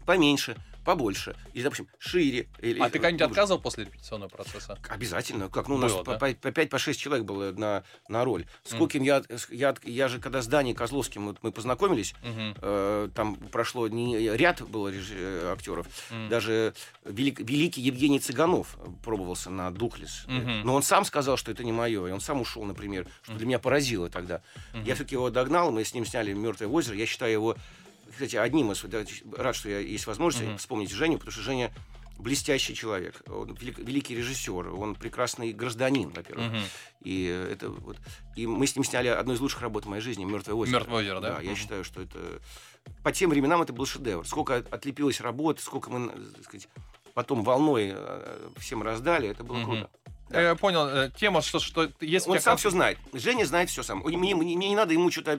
поменьше, побольше, или, допустим, шире. Или, А ты когда-нибудь глубже. отказывал после репетиционного процесса? Обязательно. Как, ну, у нас Было, по, да? по, по 5-6 человек было на, на роль. Скольким я, я, я же, когда с Даней Козловским вот мы познакомились, Мгм. э, там прошло не, ряд было реж- э, актеров. М. Даже велик- великий Евгений Цыганов пробовался на Дуклис. Мгм. Но он сам сказал, что это не мое. И он сам ушел, например, что для меня поразило тогда. Я все-таки его догнал, мы с ним сняли Мертвое озеро. Я считаю его, кстати, одним из. да, рад, что я есть возможность Мгм. вспомнить Женю, потому что Женя блестящий человек, он велик- великий режиссер, он прекрасный гражданин, во-первых. Мгм. И это вот. И мы с ним сняли одну из лучших работ в моей жизни Мертвое озеро. «Мёртвое озеро», да? я Мгм. считаю, что это по тем временам это был шедевр. Сколько от- отлепилось работ, сколько мы, так сказать, потом волной э, всем раздали, это было Мгм. круто. Э, Я понял. э, Тема, что, что у Он сам конфликт- все знает. Женя знает все сам. Мне, мне- мне не надо ему что-то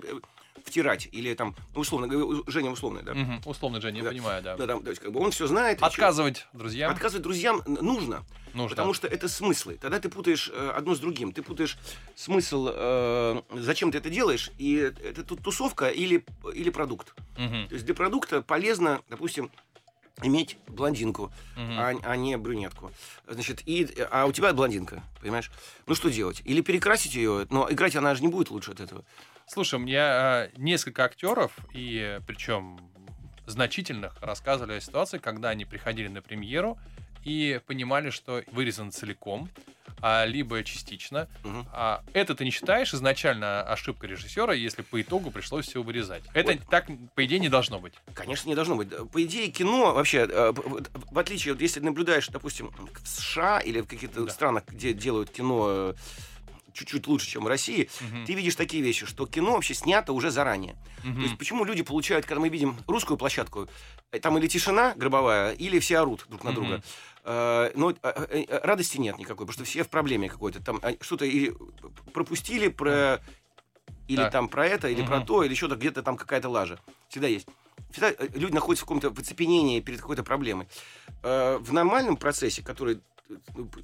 втирать. Или там, ну, условно Женя условно, да. Мгм. Условно, Женя, я Да. понимаю, да. Да, там, то есть, как бы он все знает. Отказывать друзьям чё- Отказывать друзьям нужно. нужно. Потому что это смыслы. Тогда ты путаешь э, одно с другим. Ты путаешь смысл, э, зачем ты это делаешь, и это тут тусовка или, или продукт. Мгм. То есть для продукта полезно, допустим, иметь блондинку, Мгм. а, а не брюнетку. Значит, и, а у тебя блондинка, понимаешь? Ну что делать? Или перекрасить ее, но играть она же не будет лучше от этого. Слушай, у меня э, несколько актеров, и причем значительных, рассказывали о ситуации, когда они приходили на премьеру и понимали, что вырезан целиком, а, либо частично. Мгм. А это ты не считаешь изначально ошибкой режиссера, если по итогу пришлось все вырезать? Это Вот. так, по идее, не должно быть. Конечно, не должно быть. По идее, кино вообще, э, в отличие, если наблюдаешь, допустим, в США или в каких-то Да. странах, где делают кино э, чуть-чуть лучше, чем в России, Мгм. ты видишь такие вещи, что кино вообще снято уже заранее. Мгм. То есть почему люди получают, когда мы видим русскую площадку, э, там или тишина гробовая, или все орут друг на Мгм. друга. Э, Но э, радости нет никакой, потому что все в проблеме какой-то. Там что-то или пропустили про... Или Так. там про это, или про Мгм. то, или что-то где-то там какая-то лажа. Всегда есть. Всегда люди находятся в каком-то оцепенении перед какой-то проблемой. В нормальном процессе, который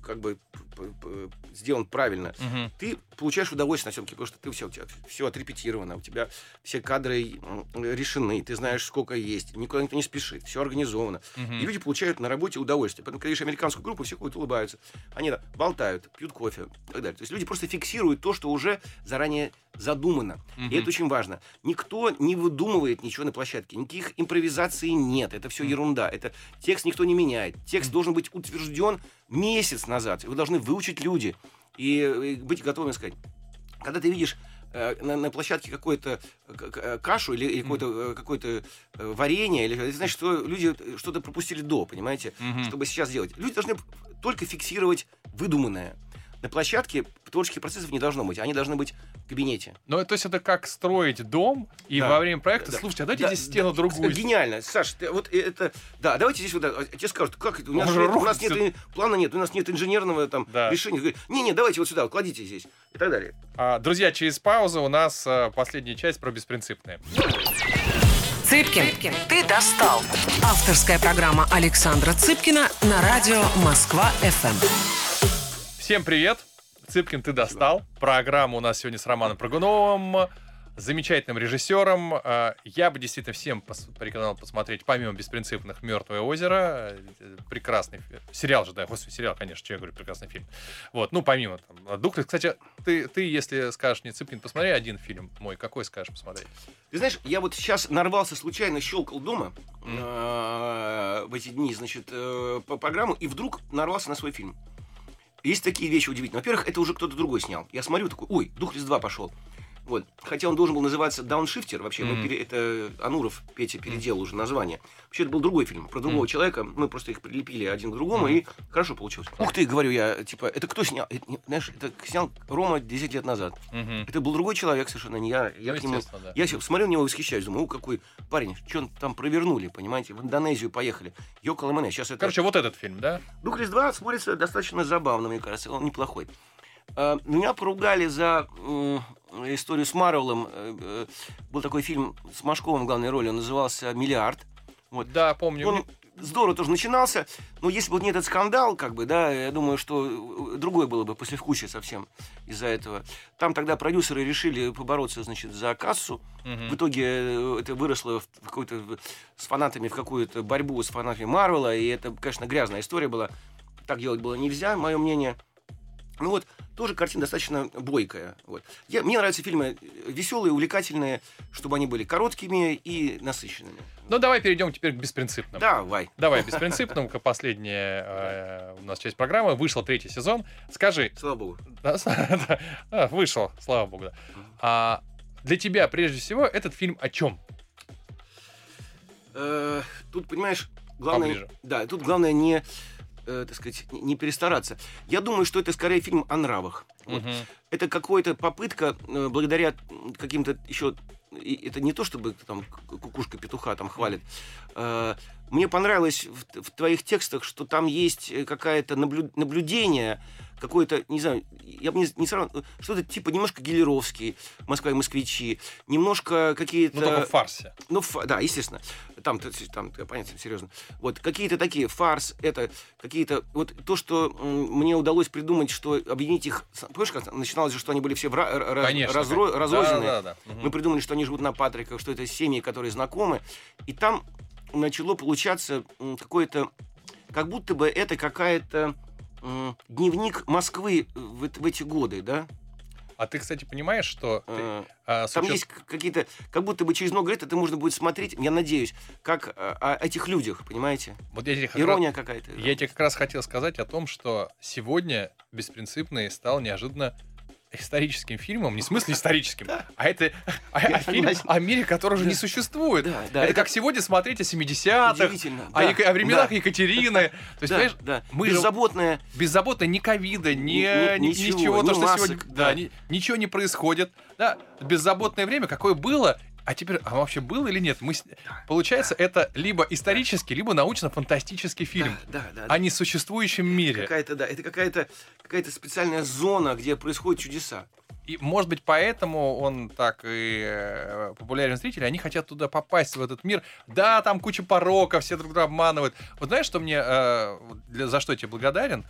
как бы п- п- сделан правильно, Мгм. ты получаешь удовольствие на съемке, потому что ты все, у тебя все отрепетировано, у тебя все кадры решены, ты знаешь, сколько есть, никуда никто не спешит, все организовано. Мгм. И люди получают на работе удовольствие. Поэтому, когда видишь американскую группу, все ходят, улыбаются. Они да, болтают, пьют кофе и так далее. То есть люди просто фиксируют то, что уже заранее задумано. И Мгм. это очень важно. Никто не выдумывает ничего на площадке. Никаких импровизаций нет. Это все ерунда. Это текст никто не меняет. Текст должен быть утвержден месяц назад. Его должны выучить люди. И, и быть готовыми сказать. Когда ты видишь э, на, на площадке какую-то э, кашу или, или какое-то, э, какое-то э, варенье, или, это значит, что люди э, что-то пропустили до, понимаете? Мгм. чтобы сейчас делать. Люди должны только фиксировать выдуманное. На площадке творческих процессов не должно быть. Они должны быть кабинете. Ну, то есть это как строить дом, и Да. во время проекта, Да. слушайте, а давайте Да, здесь стену да, другую. Гениально. Саш, ты вот это... Да, давайте здесь вот... это. Тебе скажут, как это? У нас, нет, у нас нет плана нет, у нас нет инженерного там Да. решения. Не-не, давайте вот сюда, кладите здесь. И так далее. А, друзья, через паузу у нас а, последняя часть про беспринципные. Цыпкин, ты достал. Авторская программа Александра Цыпкина на радио Москва-ФМ. Всем привет! Цыпкин, ты достал. Программа у нас сегодня с Романом Прыгуновым, замечательным режиссером. А, Я бы действительно всем порекомендовал посмотреть, помимо «Беспринципных», «Мертвое озеро». Э, Прекрасный сериал же, да, господи, сериал, конечно, что я говорю, прекрасный фильм. Вот, ну, помимо там, «Дух». Кстати, ты, ты, если скажешь не Цыпкин, посмотри один фильм мой, какой скажешь посмотреть? Ты знаешь, я вот сейчас нарвался случайно, щелкал дома э, в эти дни, значит, э, по программу, и вдруг нарвался на свой фильм. Есть такие вещи удивительные. Во-первых, это уже кто-то другой снял. Я смотрю, такой, ой, Духлес 2 пошел. Вот. Хотя он должен был называться Дауншифтер, вообще, Мгм. пере- это Ануров Петя переделал уже название. Вообще, это был другой фильм, про другого Мгм. человека. Мы просто их прилепили один к другому, Мгм. и хорошо получилось. Ух ты, говорю я, типа, это кто снял? Это знаешь, это снял Рома 10 лет назад. Мгм. Это был другой человек совершенно, не я. Я Ну, к нему да. я смотрю на него и восхищаюсь, думаю, о, какой парень, что там провернули, понимаете, в Индонезию поехали. Йокол Сейчас это... Короче, вот этот фильм, да? Духлес 2 смотрится достаточно забавно, мне кажется, он неплохой. А, Меня поругали за историю с Марвелом. Э, э, Был такой фильм с Машковым в главной роли, он назывался «Миллиард». Вот. Да, помню. Он здорово тоже начинался, но если бы не этот скандал, как бы, да, я думаю, что э, другое было бы послевкусие совсем из-за этого. Там тогда продюсеры решили побороться, значит, за кассу. Мгм. В итоге это выросло в какой-то с фанатами в какую-то борьбу с фанатами Марвела, и это, конечно, грязная история была. Так делать было нельзя, мое мнение. Ну вот, тоже картина достаточно бойкая. Вот. Я, мне нравятся фильмы веселые, увлекательные, чтобы они были короткими и насыщенными. Ну, давай перейдем теперь к беспринципным. Давай. Давай, беспринципным, последняя э, у нас часть программы. Вышел третий сезон. Скажи, Слава богу. да, с- да, а, вышел, слава богу, да. А для тебя, прежде всего, этот фильм о чем? Э, тут, понимаешь, главное... Поближе. Да, тут главное не, э, так сказать, не- перестараться. Я думаю, что это скорее фильм о нравах. Вот. Это какая-то попытка, э, благодаря каким-то еще... и Это не то, чтобы там ку- кукушка петуха там хвалит. Э, Мне понравилось в, в твоих текстах, что там есть э, какое-то наблю- наблюдение, какое-то, не знаю, я бы не, не сравнивал, что-то типа немножко Гелеровский, Москва и москвичи, немножко какие-то... Ну, только в фарсе. Ну, фа- да, естественно. Там, там, понятно, серьезно. Вот какие-то такие фарс, это какие-то вот то, что мне удалось придумать, что объединить их. Помнишь, как начиналось же, что они были все в Конечно. разро- конечно. разрозненные. Да, да, да. Мы придумали, что они живут на Патриках, что это семьи, которые знакомы. И там начало получаться какое-то, как будто бы это какая-то дневник Москвы в, эт- в эти годы, да? А ты, кстати, понимаешь, что... ты, Э, а, Там учет- есть какие-то, как будто бы через много лет это можно будет смотреть, я надеюсь, как а, о этих людях, понимаете? Вот я тебе как раз- Ирония какая-то. Я тебе как раз хотел сказать о том, что сегодня «Беспринципный» стал неожиданно историческим фильмом, не в смысле историческим, а это а- а фильм о мире, который уже не существует. Это, как сегодня смотреть о 70-х, Удивительно. о, временах Екатерины. То есть, понимаешь, мы Беззаботная. беззаботно ни ковида, ни, Ни- ни- ничего, ничего, ни то, что сегодня, ничего не происходит. Беззаботное время, какое было, а теперь, а вообще было или нет? Мы, с- получается, это либо исторический, либо научно-фантастический фильм Да, да, да. о несуществующем мире. Какая-то, да, это какая-то какая-то специальная зона, где происходят чудеса. И, может быть, поэтому он так и э, популярен зрителей. Они хотят туда попасть, в этот мир. Да, там куча пороков, все друг друга обманывают. Вот знаешь, что мне... э, для- за что я тебе благодарен?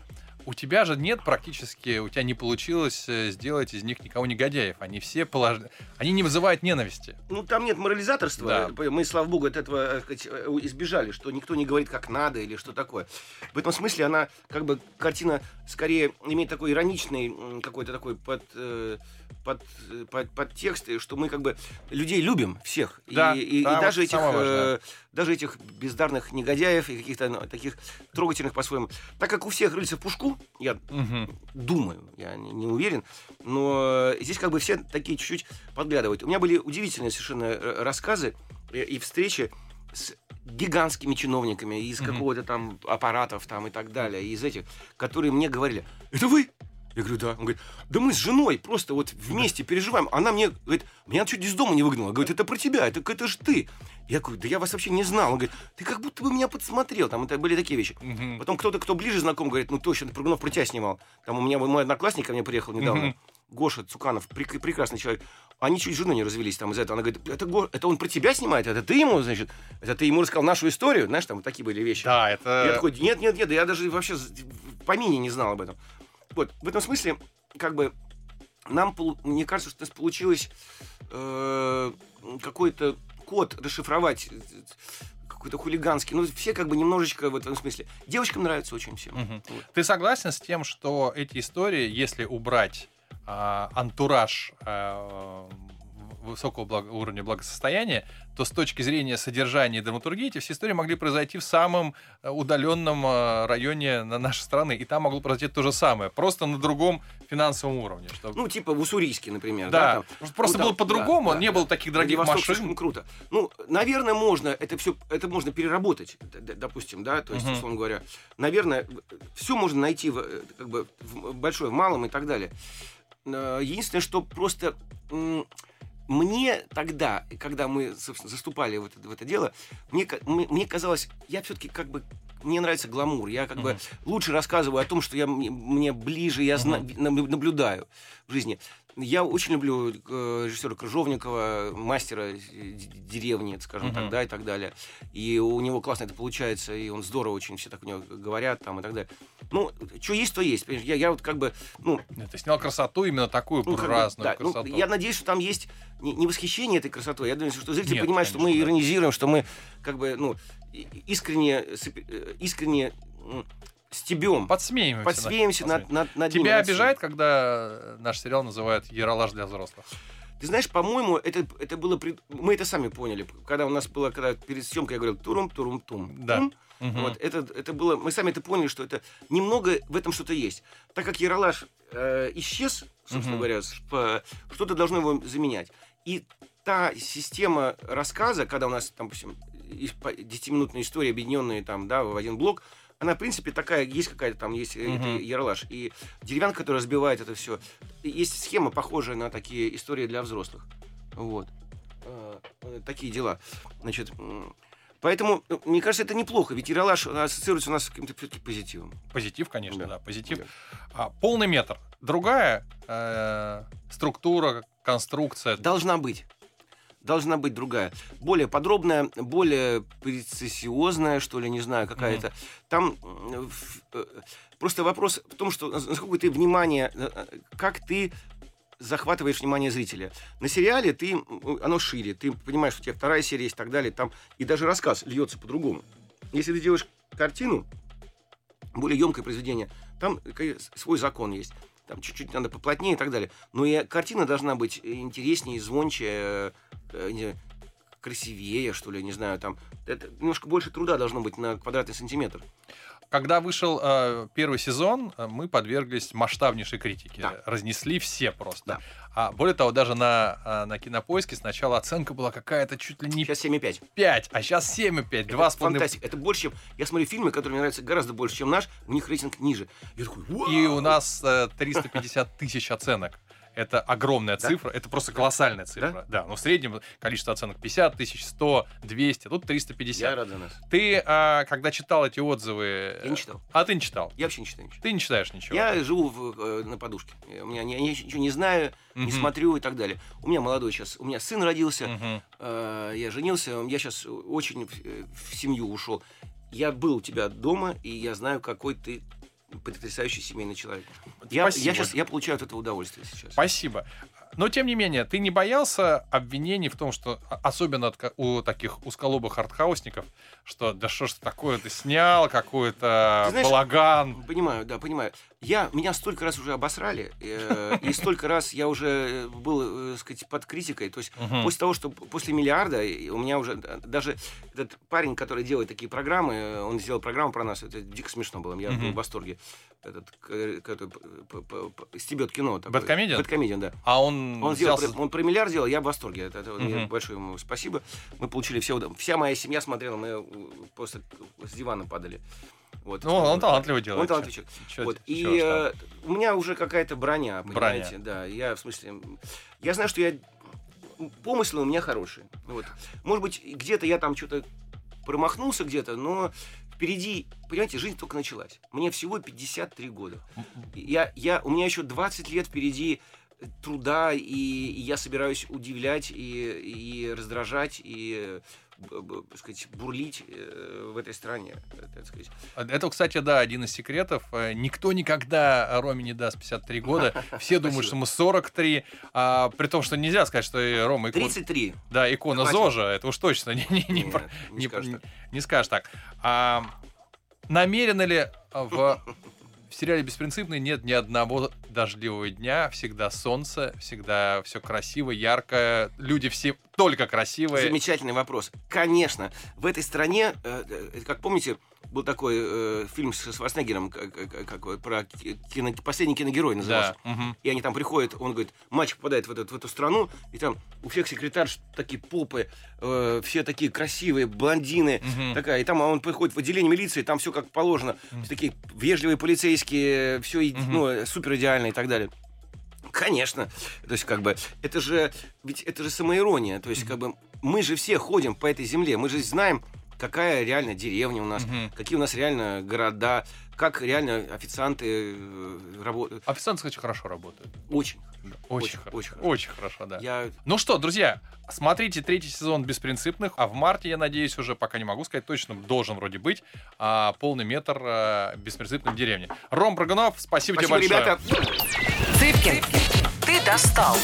У тебя же нет практически... У тебя не получилось э, сделать из них никого негодяев. Они все полож... Они не вызывают ненависти. Ну, там нет морализаторства. Да. Мы, слава богу, от этого э, сказать, э, избежали, что никто не говорит, как надо или что такое. В этом смысле она, как бы, картина скорее имеет такой ироничный какой-то такой под, э, под, э, под, подтекст, и что мы как бы людей любим всех. И- Да, и, и да, даже вот этих э, даже этих бездарных негодяев и каких-то ну, таких трогательных по-своему. Так как у всех рыльца в пушку, я Мгм. думаю, я не, не уверен, но здесь как бы все такие чуть-чуть подглядывают. У меня были удивительные совершенно э, рассказы э, и встречи с гигантскими чиновниками из Мгм. какого-то там аппаратов там и так далее, из этих, которые мне говорили, это вы? Я говорю, да. Он говорит, да мы с женой просто вот вместе переживаем. Она мне говорит, меня чуть из дома не выгнала. Говорит, это про тебя, это, это же ты. Я говорю, да я вас вообще не знал. Он говорит, ты как будто бы меня подсмотрел. Там это были такие вещи. Мгм. Потом кто-то, кто ближе знаком, говорит, ну точно, ты Прыгунов про тебя снимал. Там у меня мой одноклассник ко мне приехал недавно. Мгм. Гоша Цуканов, прек- прекрасный человек. Они чуть с женой не развелись там из-за этого. Она говорит, это, Го- это он про тебя снимает, это ты ему, значит, это ты ему рассказал нашу историю, знаешь, там вот такие были вещи. Да, это... Я такой, нет, нет, нет, да я даже вообще в помине не знал об этом. Вот, в этом смысле, как бы, нам, мне кажется, что у нас получилось э, какой-то код расшифровать, э, какой-то хулиганский. Ну, все как бы немножечко в этом смысле. Девочкам нравится очень всем. Мгм. Вот. Ты согласен с тем, что эти истории, если убрать а, антураж в- высокого благо- уровня благосостояния, то с точки зрения содержания и драматургии эти все истории могли произойти в самом э, удаленном а, районе на нашей страны, и там могло произойти то же самое, просто на другом финансовом уровне. Что... Ну, типа в Уссурийске, например. да, там. просто Ну, было по-другому, да, да, не да. было таких дорогих Владивосток слишком машин. круто. Ну, наверное, можно это все, это можно переработать, допустим, да, то есть, Мгм. условно говоря, наверное, все можно найти в, э, как бы в большое, в малом и так далее. Э, Единственное, что просто мне тогда, когда мы, собственно, заступали в это, в это дело, мне, мне, казалось, я все-таки как бы мне нравится гламур, я как бы Мгм. лучше рассказываю о том, что я мне, ближе, я зна- наб- наблюдаю в жизни. Я очень люблю э, режиссера Крыжовникова, мастера э, деревни, скажем Мгм. так, да, и так далее. И у него классно это получается, и он здорово очень, все так у него говорят там и так далее. Ну, что есть, то есть. Я, я вот как бы, ну, Ты снял красоту, именно такую ну, как бы, разную да, ну, красоту. я надеюсь, что там есть не, не восхищение этой красотой. Я думаю, что зритель Нет, понимает, что мы конечно, да. иронизируем, что мы как бы, ну, искренне, э, искренне стебем, Подсмеиваемся. подсмеемся над, над, над Тебя над обижает, когда наш сериал называют «Яролаж для взрослых»? Ты знаешь, по-моему, это, это было... пред- Мы это сами поняли. Когда у нас было, когда перед съемкой я говорил турум-турум-тум. Да. Тум. Мгм. Вот, это, это было... Мы сами это поняли, что это немного в этом что-то есть. Так как Яралаш э, исчез, собственно Мгм. говоря, что-то должно его заменять. И та система рассказа, когда у нас, там, допустим, ис- по- 10-минутные истории, объединенные там, да, в один блок, она, в принципе, такая, есть какая-то там, есть э, Мгм. это Яралаш. И деревянка, которая разбивает это все. Есть схема, похожая на такие истории для взрослых. Вот. Э, э, Такие дела. Значит, поэтому, э, мне кажется, это неплохо, ведь Яралаш ассоциируется у нас с каким-то всё-таки позитивом. Позитив, конечно, Да. да, позитив. Да. А, полный метр. Другая э, структура, конструкция. Должна быть. Должна быть другая. Более подробная, более прецессиозная, что ли, не знаю, какая-то. Там м, в- э, просто вопрос в том, что нас- насколько ты внимание, э, э, как ты захватываешь внимание зрителя. На сериале ты, оно шире, ты понимаешь, что у тебя вторая серия есть и так далее, там, и даже рассказ льется по-другому. Если ты делаешь картину, более емкое произведение, там э, свой закон есть. Там чуть-чуть надо поплотнее и так далее. Но и картина должна быть интереснее, звонче, э, э, не знаю, красивее, что ли, не знаю, там. Это немножко больше труда должно быть на квадратный сантиметр. Когда вышел э, первый сезон, э, мы подверглись масштабнейшей критике. Да. Разнесли все просто. Да. А более того, даже на, э, на кинопоиске сначала оценка была какая-то чуть ли не Сейчас 7,5. 5, а сейчас 7,5. Это Два с половиной. фантастика. Это больше, чем... Я смотрю фильмы, которые мне нравятся гораздо больше, чем наш, у них рейтинг ниже. Я такой, «Вау!» И у нас э, 350 тысяч оценок. Это огромная Да? цифра, это просто колоссальная цифра. Да, но в среднем количество оценок 50 тысяч, 100, 200, тут 350. Я рад за нас. Ты, а, когда читал эти отзывы... Я не читал. А ты не читал? Я вообще не читаю ничего. Ты не читаешь ничего? Я живу в, э, на подушке. У меня я ничего не знаю, не Мгм. смотрю и так далее. У меня молодой сейчас, у меня сын родился, Мгм. э, я женился, я сейчас очень в, э, в семью ушел. Я был у тебя дома, и я знаю, какой ты потрясающий семейный человек. Я, Спасибо. я сейчас я получаю от этого удовольствие сейчас. Спасибо. Но, тем не менее, ты не боялся обвинений в том, что, а- особенно от у таких узколобых артхаусников, что да что ж такое ты снял, какой-то балаган. Понимаю, да, понимаю. Я, меня столько раз уже обосрали, э, и столько раз я уже э, был, э, сказать, под критикой. То есть после того, что после миллиарда у меня уже д- даже этот парень, который делает такие программы, э, он сделал программу про нас, это дико смешно было, я был в восторге. Этот, который стебет кино. такой. Бэдкомедиан? Бэдкомедиан, да. А он, Он, сделал, взялся- он про миллиард сделал, я в восторге. Это, это Мгм. большое ему спасибо. Мы получили все Вся моя семья смотрела, мы э, просто с дивана падали. Вот. Ну, он талантливо делает. Он талантливый человек. Чё- Вот. чё И там. э, у меня уже какая-то броня, Броня. понимаете? Да, я в смысле... Я знаю, что я... Помыслы у меня хорошие. Вот. Может быть, где-то я там что-то промахнулся где-то, но впереди, понимаете, жизнь только началась. Мне всего 53 года. Я, я, у меня еще 20 лет впереди труда, и, и я собираюсь удивлять, и, и раздражать, и так сказать, бурлить э, в этой стране. так сказать. Это, кстати, да, один из секретов. Э, Никто никогда Роме не даст 53 года. Все думают, что ему 43. А, при том, что нельзя сказать, что Рома икон... 33. Да, икона Хватит. ЗОЖа. Это уж точно не, не, не, Нет, про- не не- скажешь не- так. не скажешь так. А, намеренно ли в, в сериале «Беспринципный» нет ни одного дождливого дня, всегда солнце, всегда все красиво, ярко, люди все только красивые. Замечательный вопрос. Конечно, в этой стране, э, э, как помните, был такой э, фильм с Шварценеггером, как, как- про ки- кино- последний киногерой назывался. Да. мгм. И они там приходят, он говорит, мальчик попадает в, этот, в эту страну, и там у всех секретарш такие попы, э, все такие красивые, блондины, Мгм. такая. И там он приходит в отделение милиции, там все как положено, все такие вежливые полицейские, все Мгм. ну, супер идеально и так далее. Конечно, то есть как бы это же ведь это же самоирония, то есть как бы мы же все ходим по этой земле, мы же знаем, какая реально деревня у нас, Мгм. какие у нас реально города, как реально официанты э, работают. Официанты, кстати, хорошо работают. Очень. Очень, Очень, хорошо. очень Очень, хорошо. хорошо, да. Я Ну что, друзья, смотрите третий сезон «Беспринципных», а в марте, я надеюсь, уже пока не могу сказать точно, должен вроде быть а, полный метр а, «Беспринципной в деревне». Ром Прыгунов, спасибо, спасибо, тебе большое. ребята. Цыпкин, ты достал.